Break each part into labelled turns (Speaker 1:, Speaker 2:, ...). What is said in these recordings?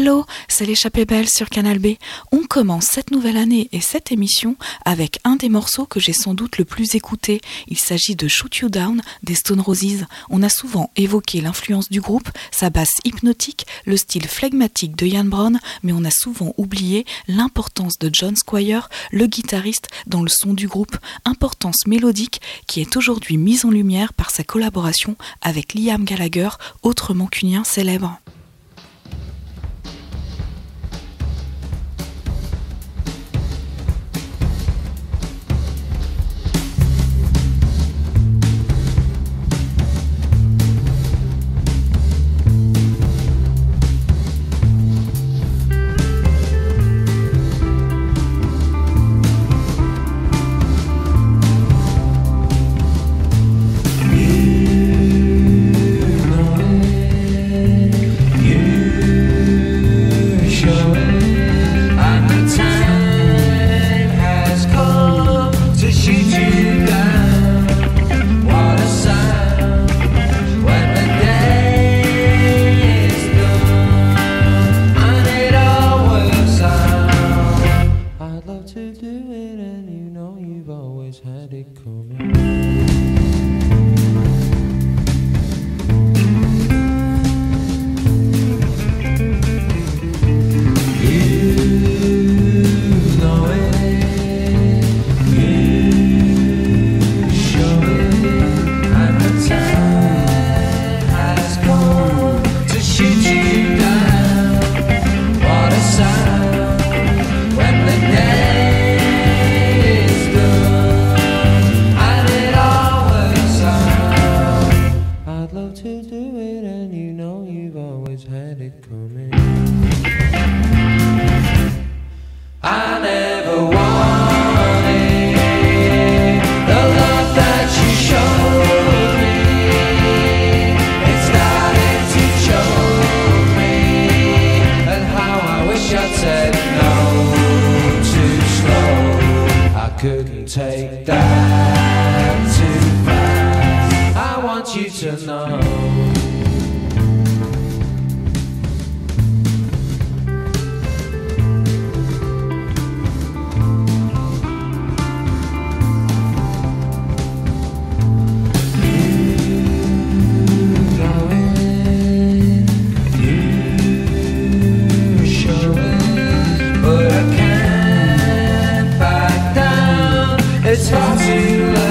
Speaker 1: Hello, c'est l'échappée belle sur Canal B. On commence cette nouvelle année et cette émission avec un des morceaux que j'ai sans doute le plus écouté. Il s'agit de Shoot You Down des Stone Roses. On a souvent évoqué l'influence du groupe, sa basse hypnotique, le style flegmatique de Ian Brown, mais on a souvent oublié l'importance de John Squire, le guitariste, dans le son du groupe, importance mélodique qui est aujourd'hui mise en lumière par sa collaboration avec Liam Gallagher, autre mancunien célèbre.
Speaker 2: 唱起了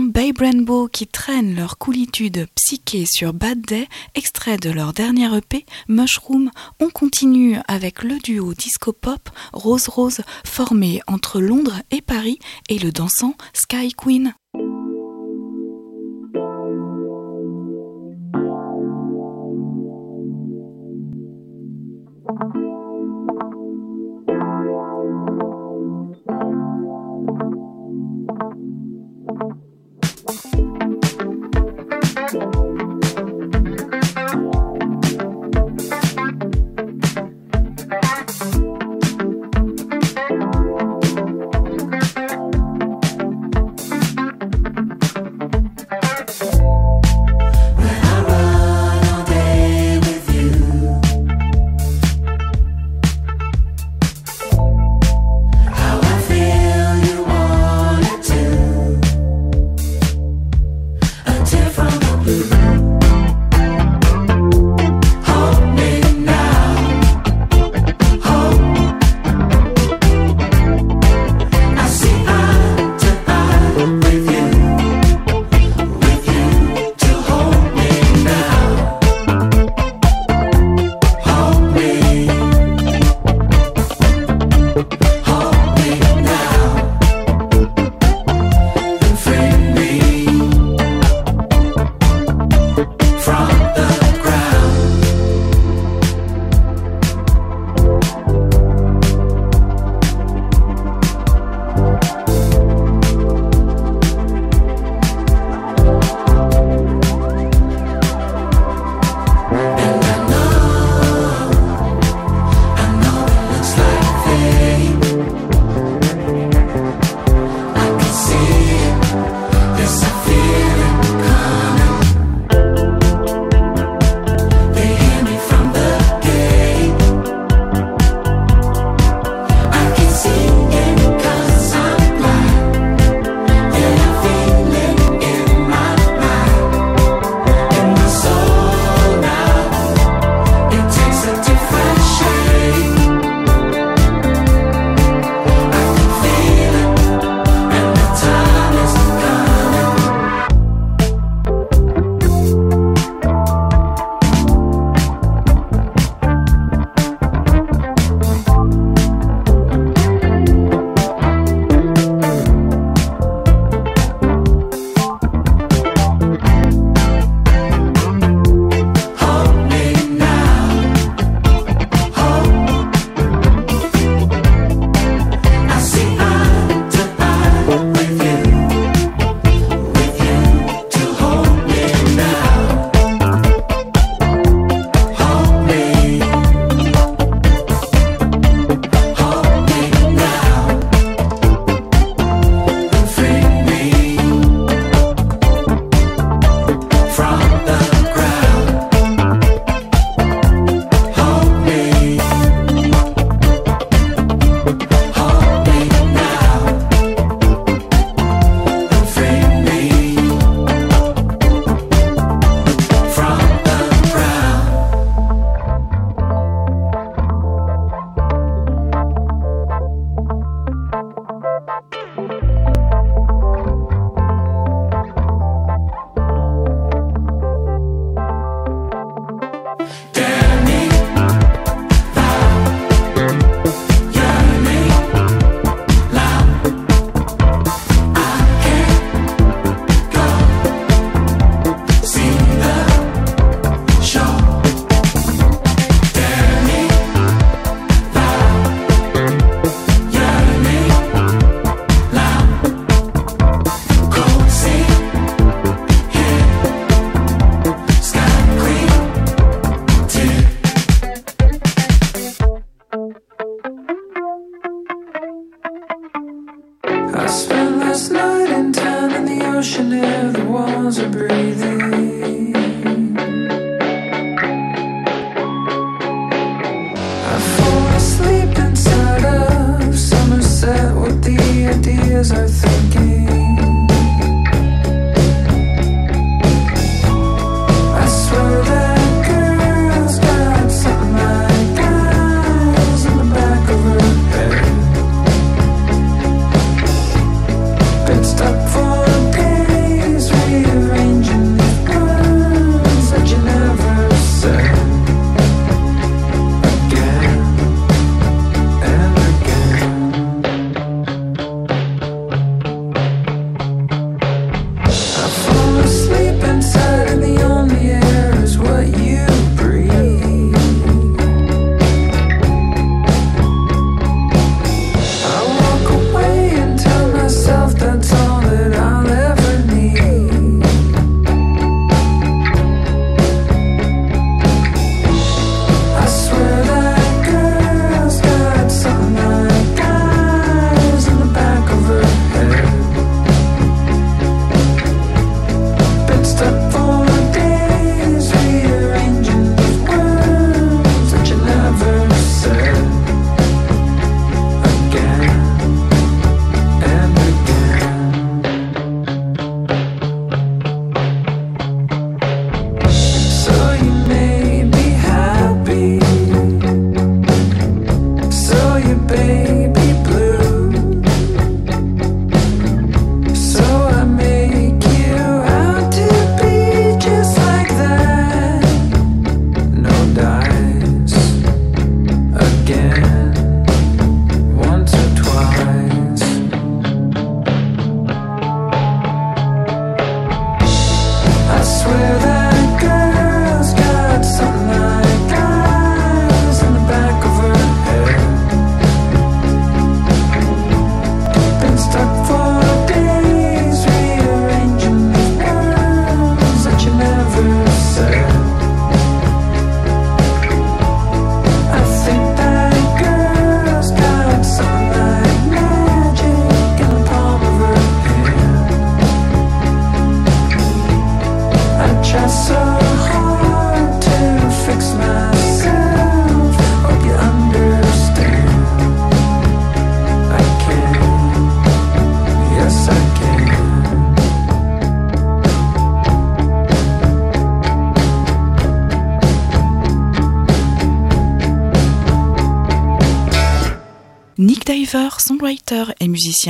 Speaker 2: Australiens Bay Rainbow qui traînent leur coolitude psyché sur Bad Day, extrait de leur dernière EP, Mushroom, on continue avec le duo disco-pop Rose Rose formé entre Londres et Paris et le dansant Sky Queen.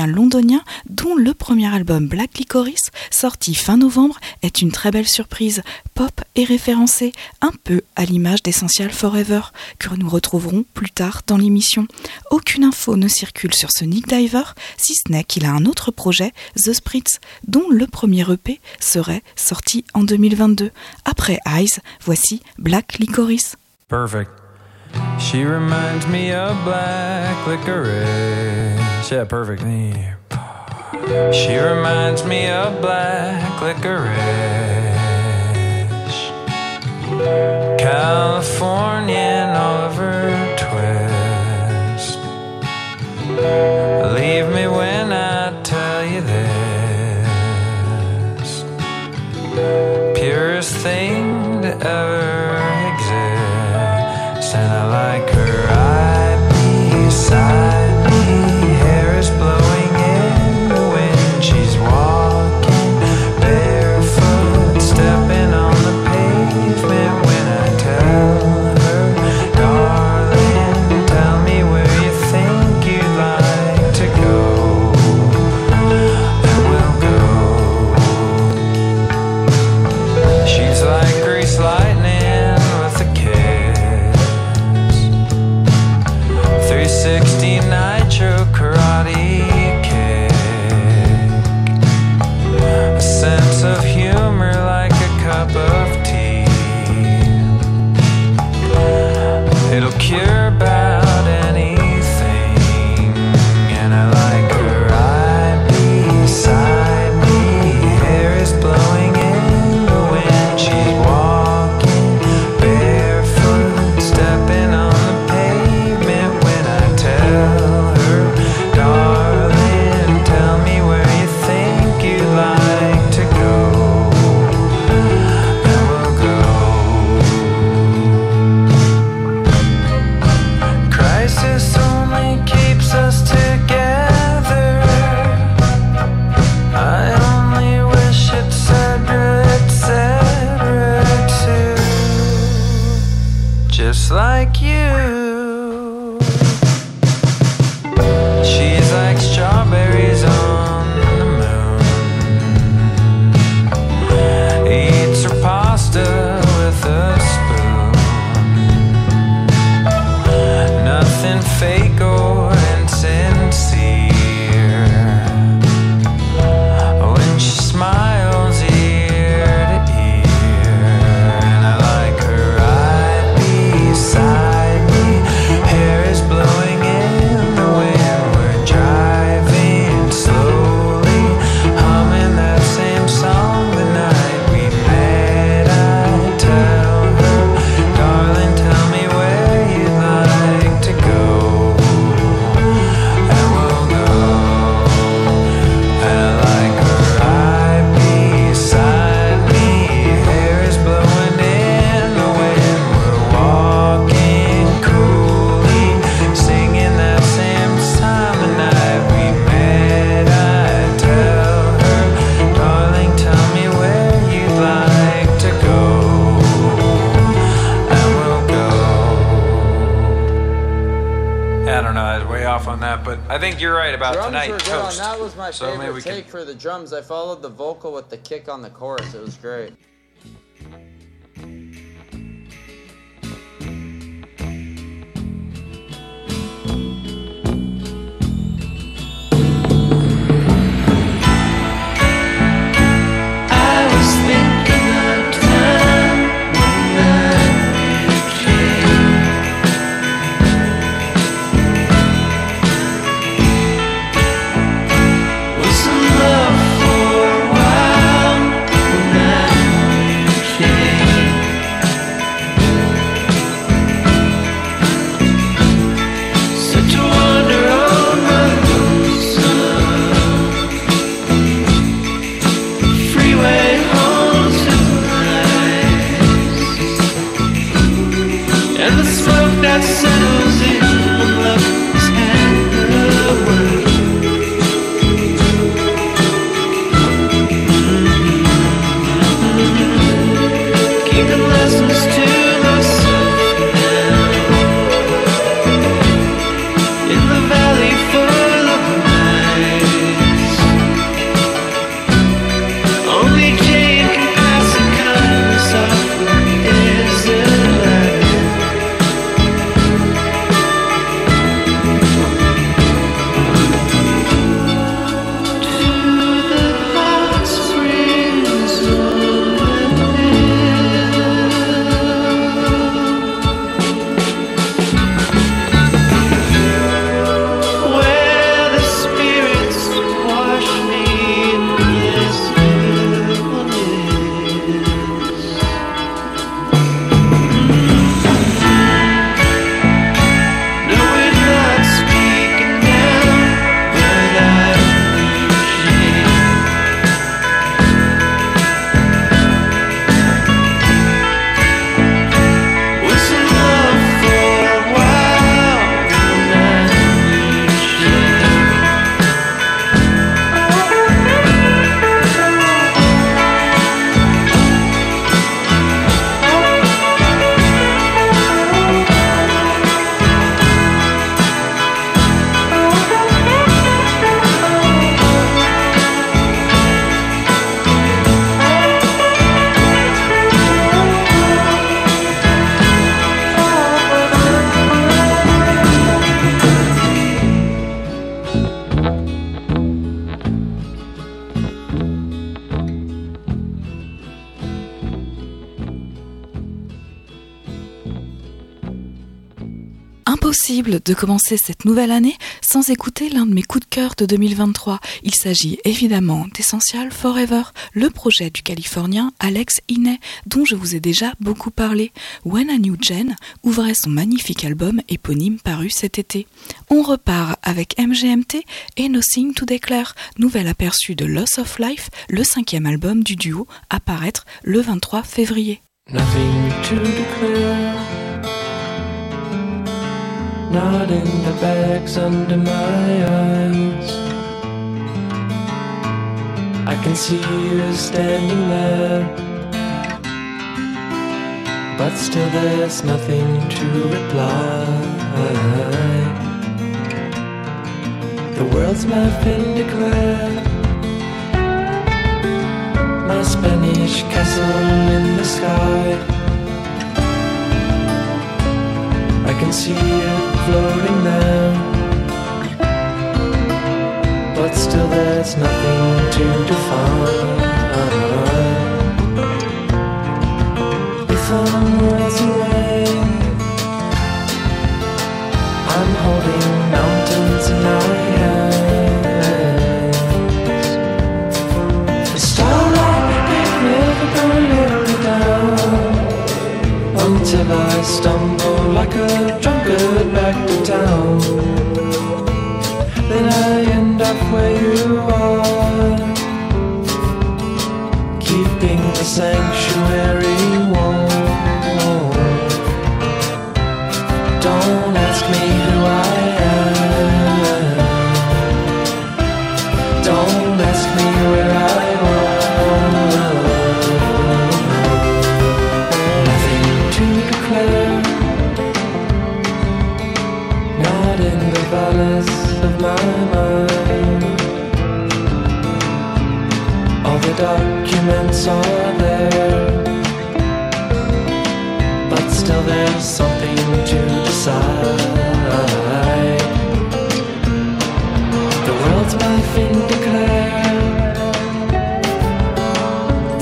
Speaker 3: londonien dont le premier album Black Licorice, sorti fin novembre, est une très belle surprise, pop et référencé, un peu à l'image d'Essential Forever, que nous retrouverons plus tard dans l'émission. Aucune info ne circule sur ce Nick Diver, si ce n'est qu'il a un autre projet, The Spritz, dont le premier EP serait sorti en 2022. Après Eyes, voici Black Licorice.
Speaker 2: Perfect. She reminds me of black licorice. Yeah, perfect. She reminds me of black licorice, Californian Oliver Twist. Leave me when I tell you this, purest thing to ever. toast.
Speaker 4: that was my
Speaker 2: So maybe
Speaker 4: favorite
Speaker 2: we can-
Speaker 4: take for the drums. I followed the vocal with the kick on the chorus. It
Speaker 3: de commencer cette nouvelle année sans écouter l'un de mes coups de cœur de 2023. Il s'agit évidemment d'Essential Forever, le projet du Californien Alex Iney, dont je vous ai déjà beaucoup parlé. When a New Gen ouvrait son magnifique album éponyme paru cet été. On repart avec MGMT et Nothing to Declare, nouvel aperçu de Loss of Life, le cinquième album du duo, à paraître le 23 février.
Speaker 5: Not in the bags under my eyes. I can see you standing there. But still, there's nothing to reply. The world's my Declare. My Spanish castle in the sky. I can see it floating there. But still, there's nothing to define. If I'm worlds away, I'm holding mountains in my hands. The starlight gonna let me down until I stumble like a drunkard back to town. Then I end up where you are, keeping the sanctuary The world's my Declare.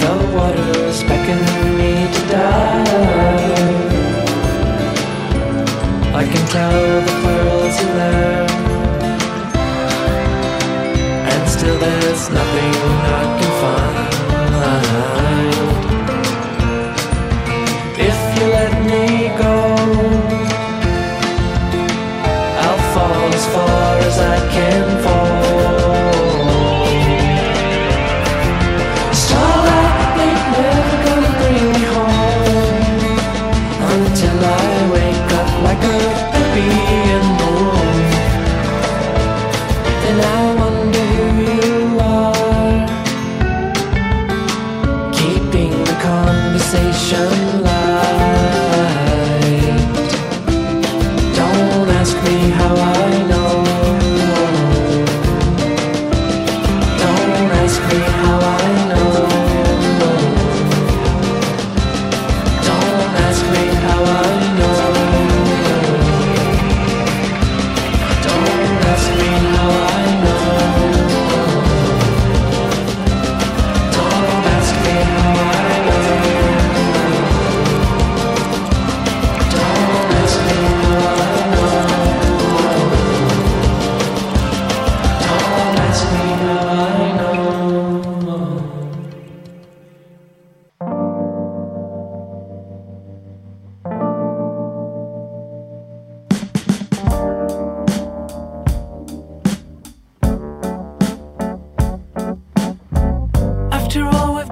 Speaker 5: The water's me to. I can tell the pearls in there. And still there's nothing I can find.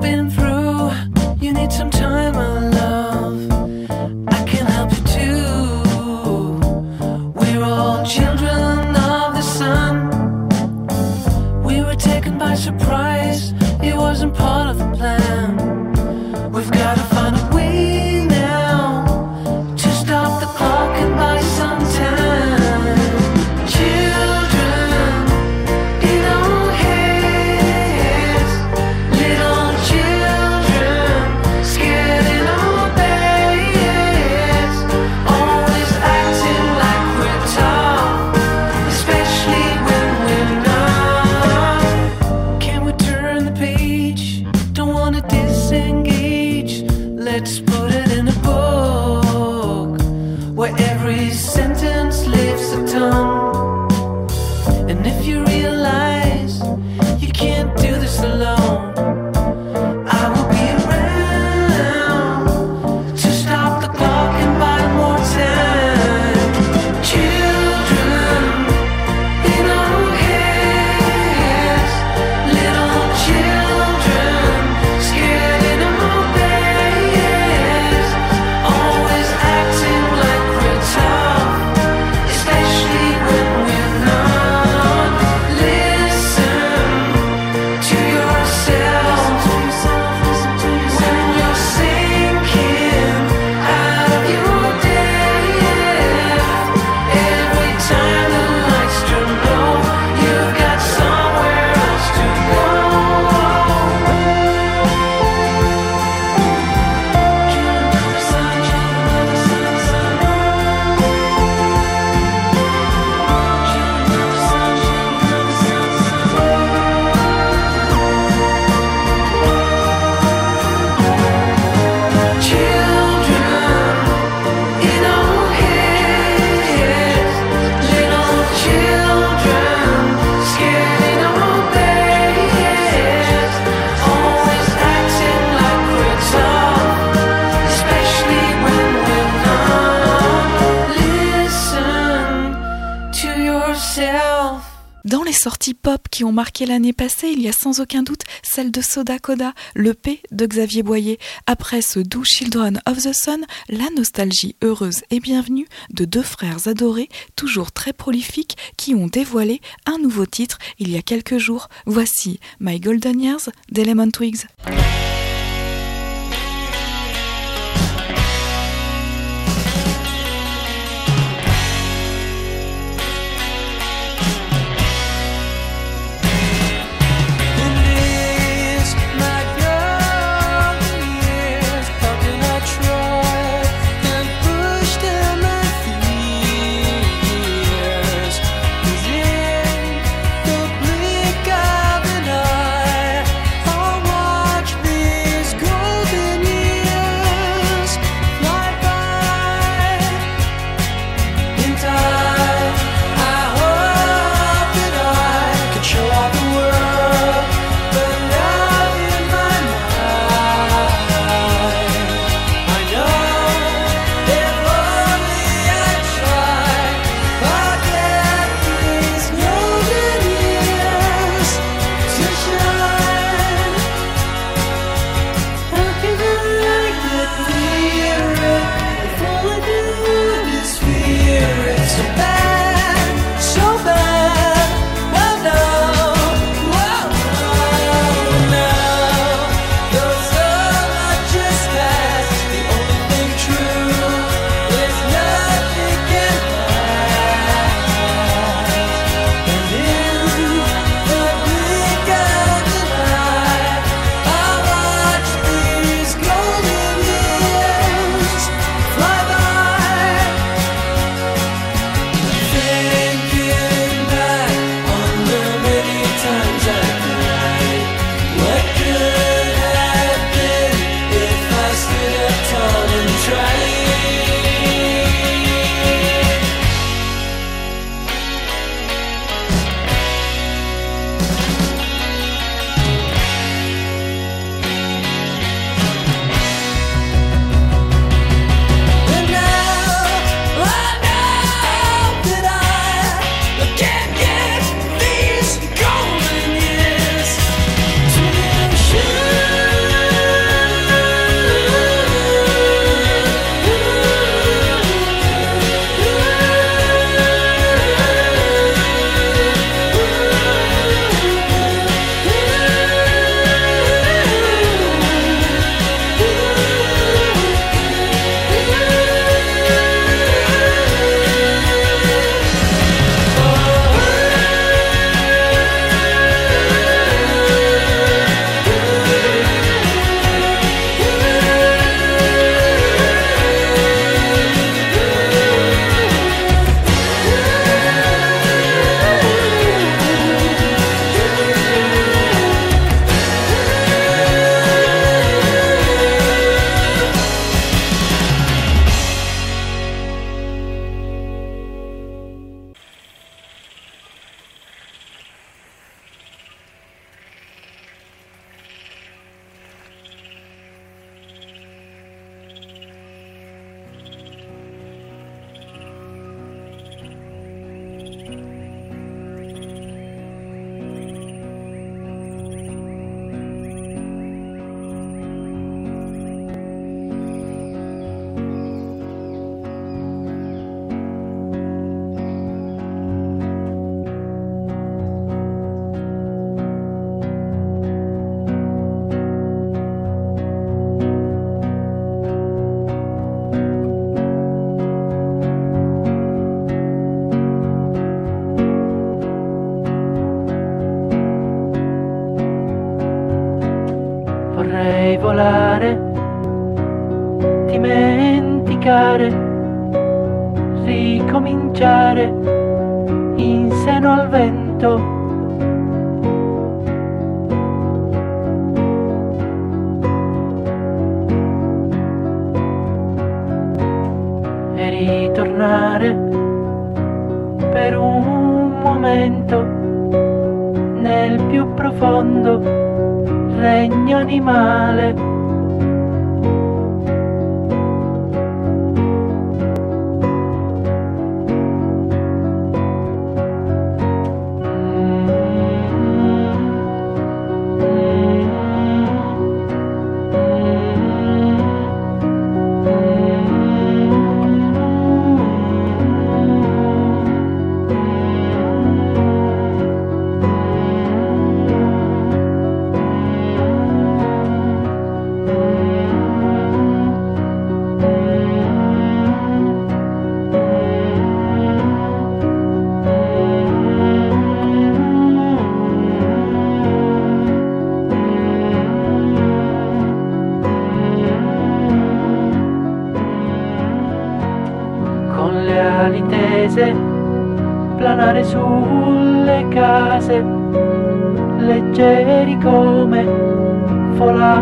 Speaker 5: Been through, you need some time, my marqué l'année passée, il y a sans aucun doute celle de Soda Coda, le P de Xavier Boyer. Après ce doux Children of the Sun, la nostalgie heureuse et bienvenue de deux frères adorés, toujours très prolifiques, qui ont dévoilé un nouveau titre il y a quelques jours. Voici My Golden Years d'Element Twigs.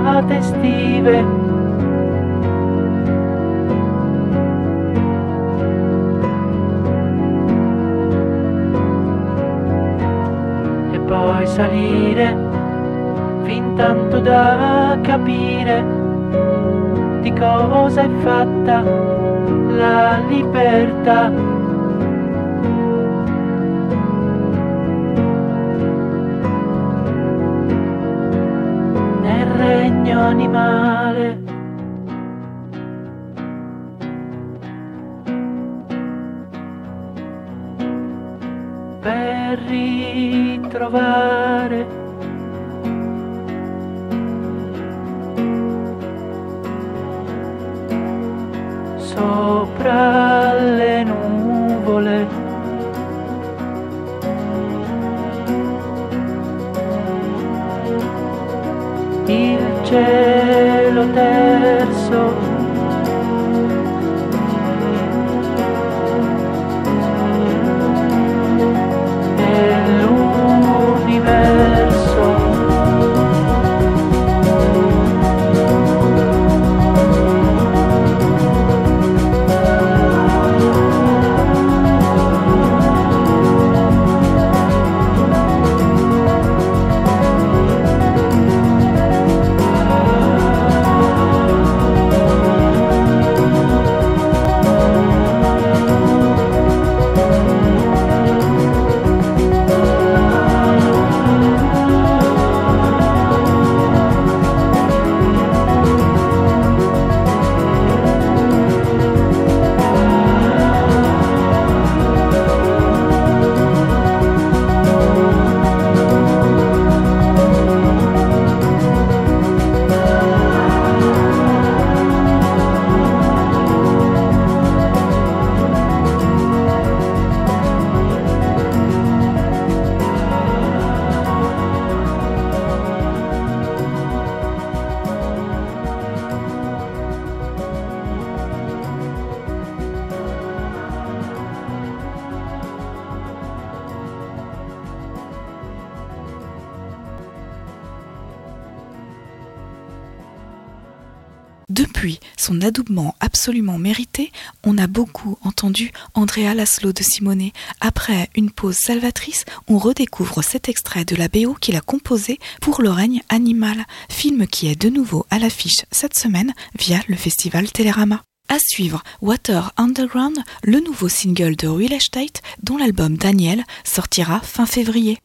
Speaker 6: Folate estive. E poi salire fin tanto da capire di cosa è fatta la libertà. Animale. Per ritrovare
Speaker 3: Andrea Laszlo de Simone. Après une pause salvatrice, on redécouvre cet extrait de la BO qu'il a composé pour Le règne animal, film qui est de nouveau à l'affiche cette semaine via le festival Télérama. À suivre, Water Underground, le nouveau single de Real Estate dont l'album Daniel sortira fin février.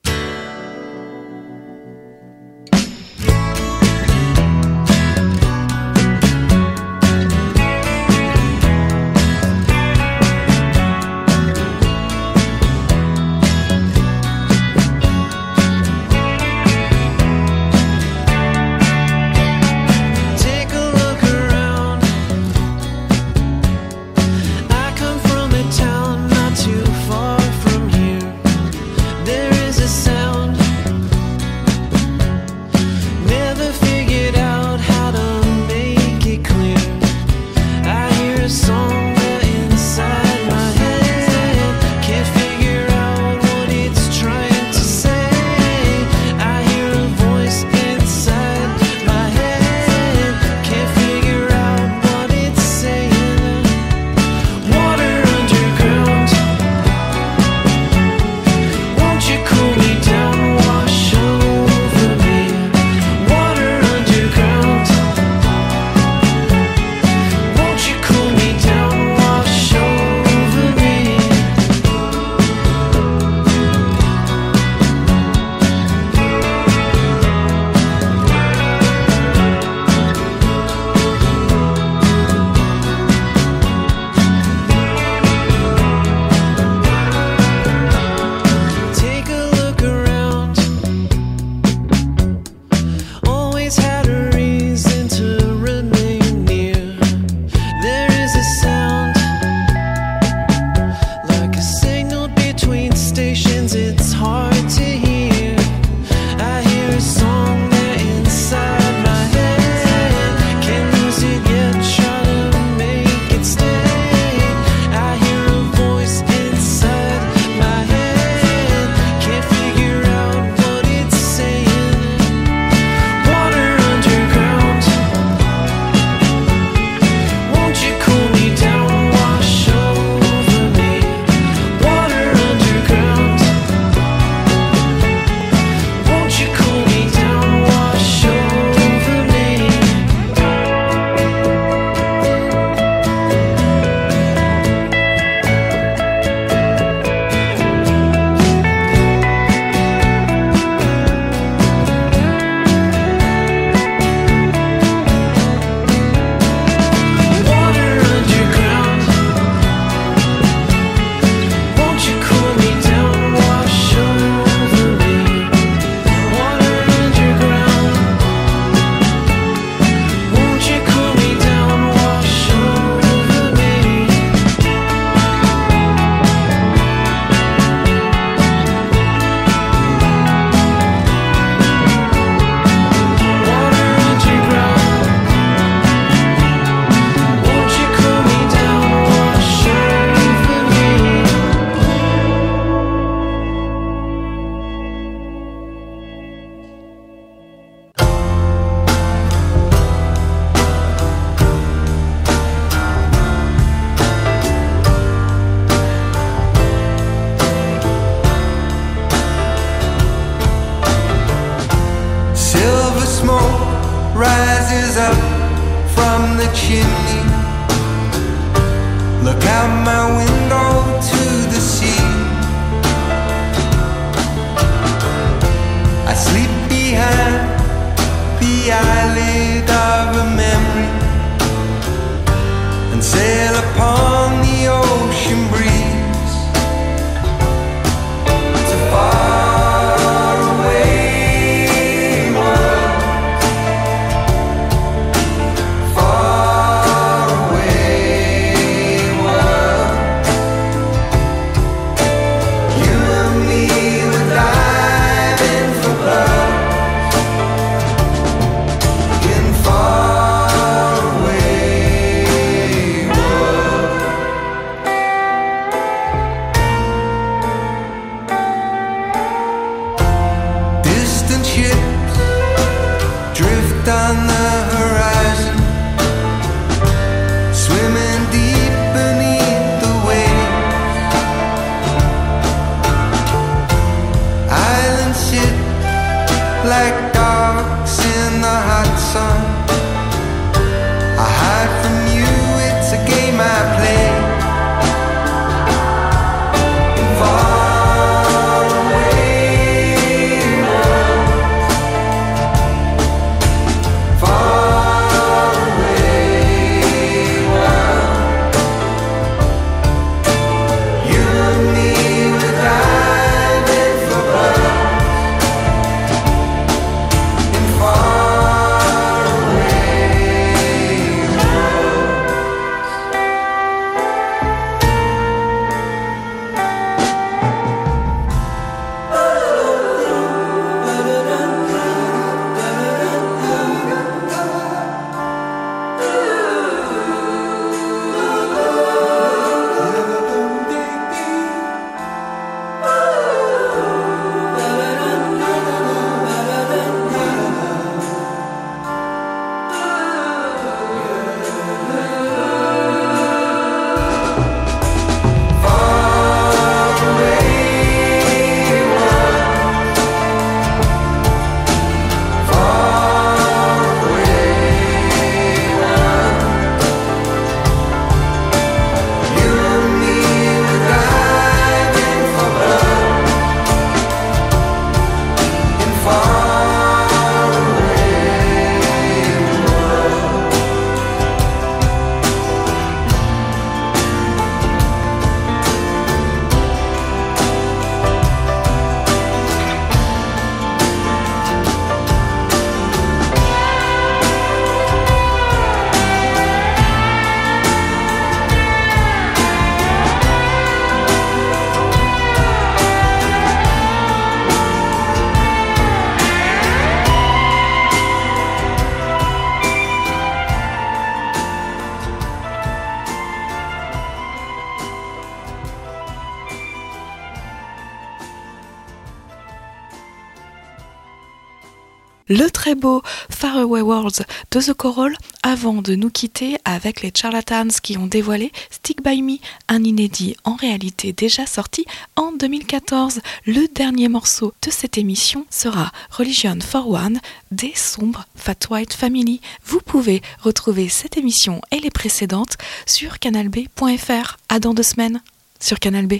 Speaker 3: Le très beau Faraway Worlds de The Coral avant de nous quitter avec les Charlatans qui ont dévoilé Stick By Me, un inédit en réalité déjà sorti en 2014. Le dernier morceau de cette émission sera Religion for One des sombres Fat White Family. Vous pouvez retrouver cette émission et les précédentes sur canalb.fr. À dans deux semaines sur Canal B.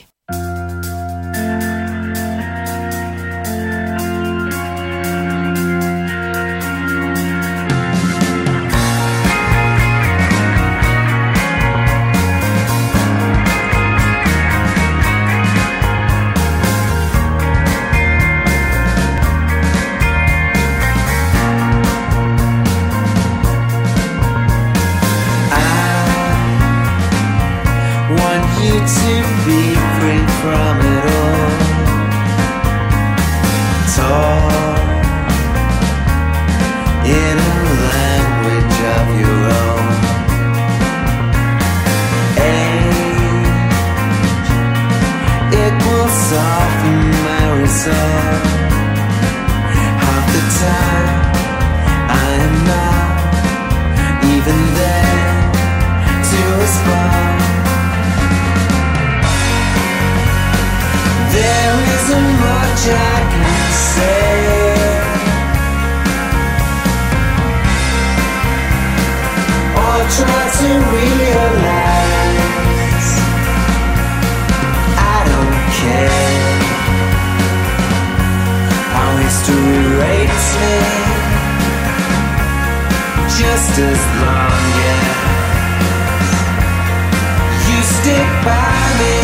Speaker 7: I am not even there to respond. There isn't much I can say Or try to realize. As long as you stick by me.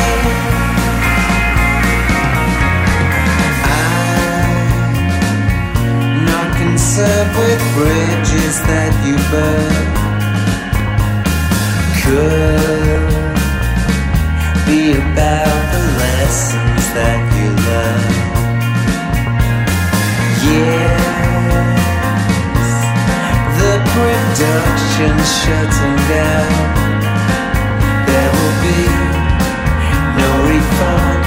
Speaker 7: I'm not concerned with bridges that you burn. Could be about the lessons that production shutting down. There will be no refund.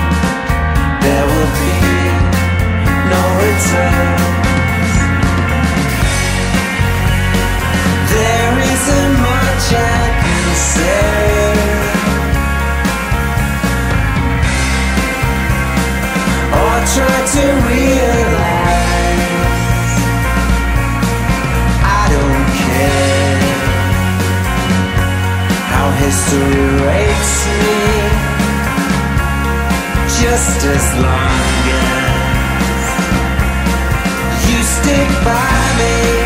Speaker 7: There will be no returns. There isn't much I can say. Or try to realize history me just as long as you stick by me.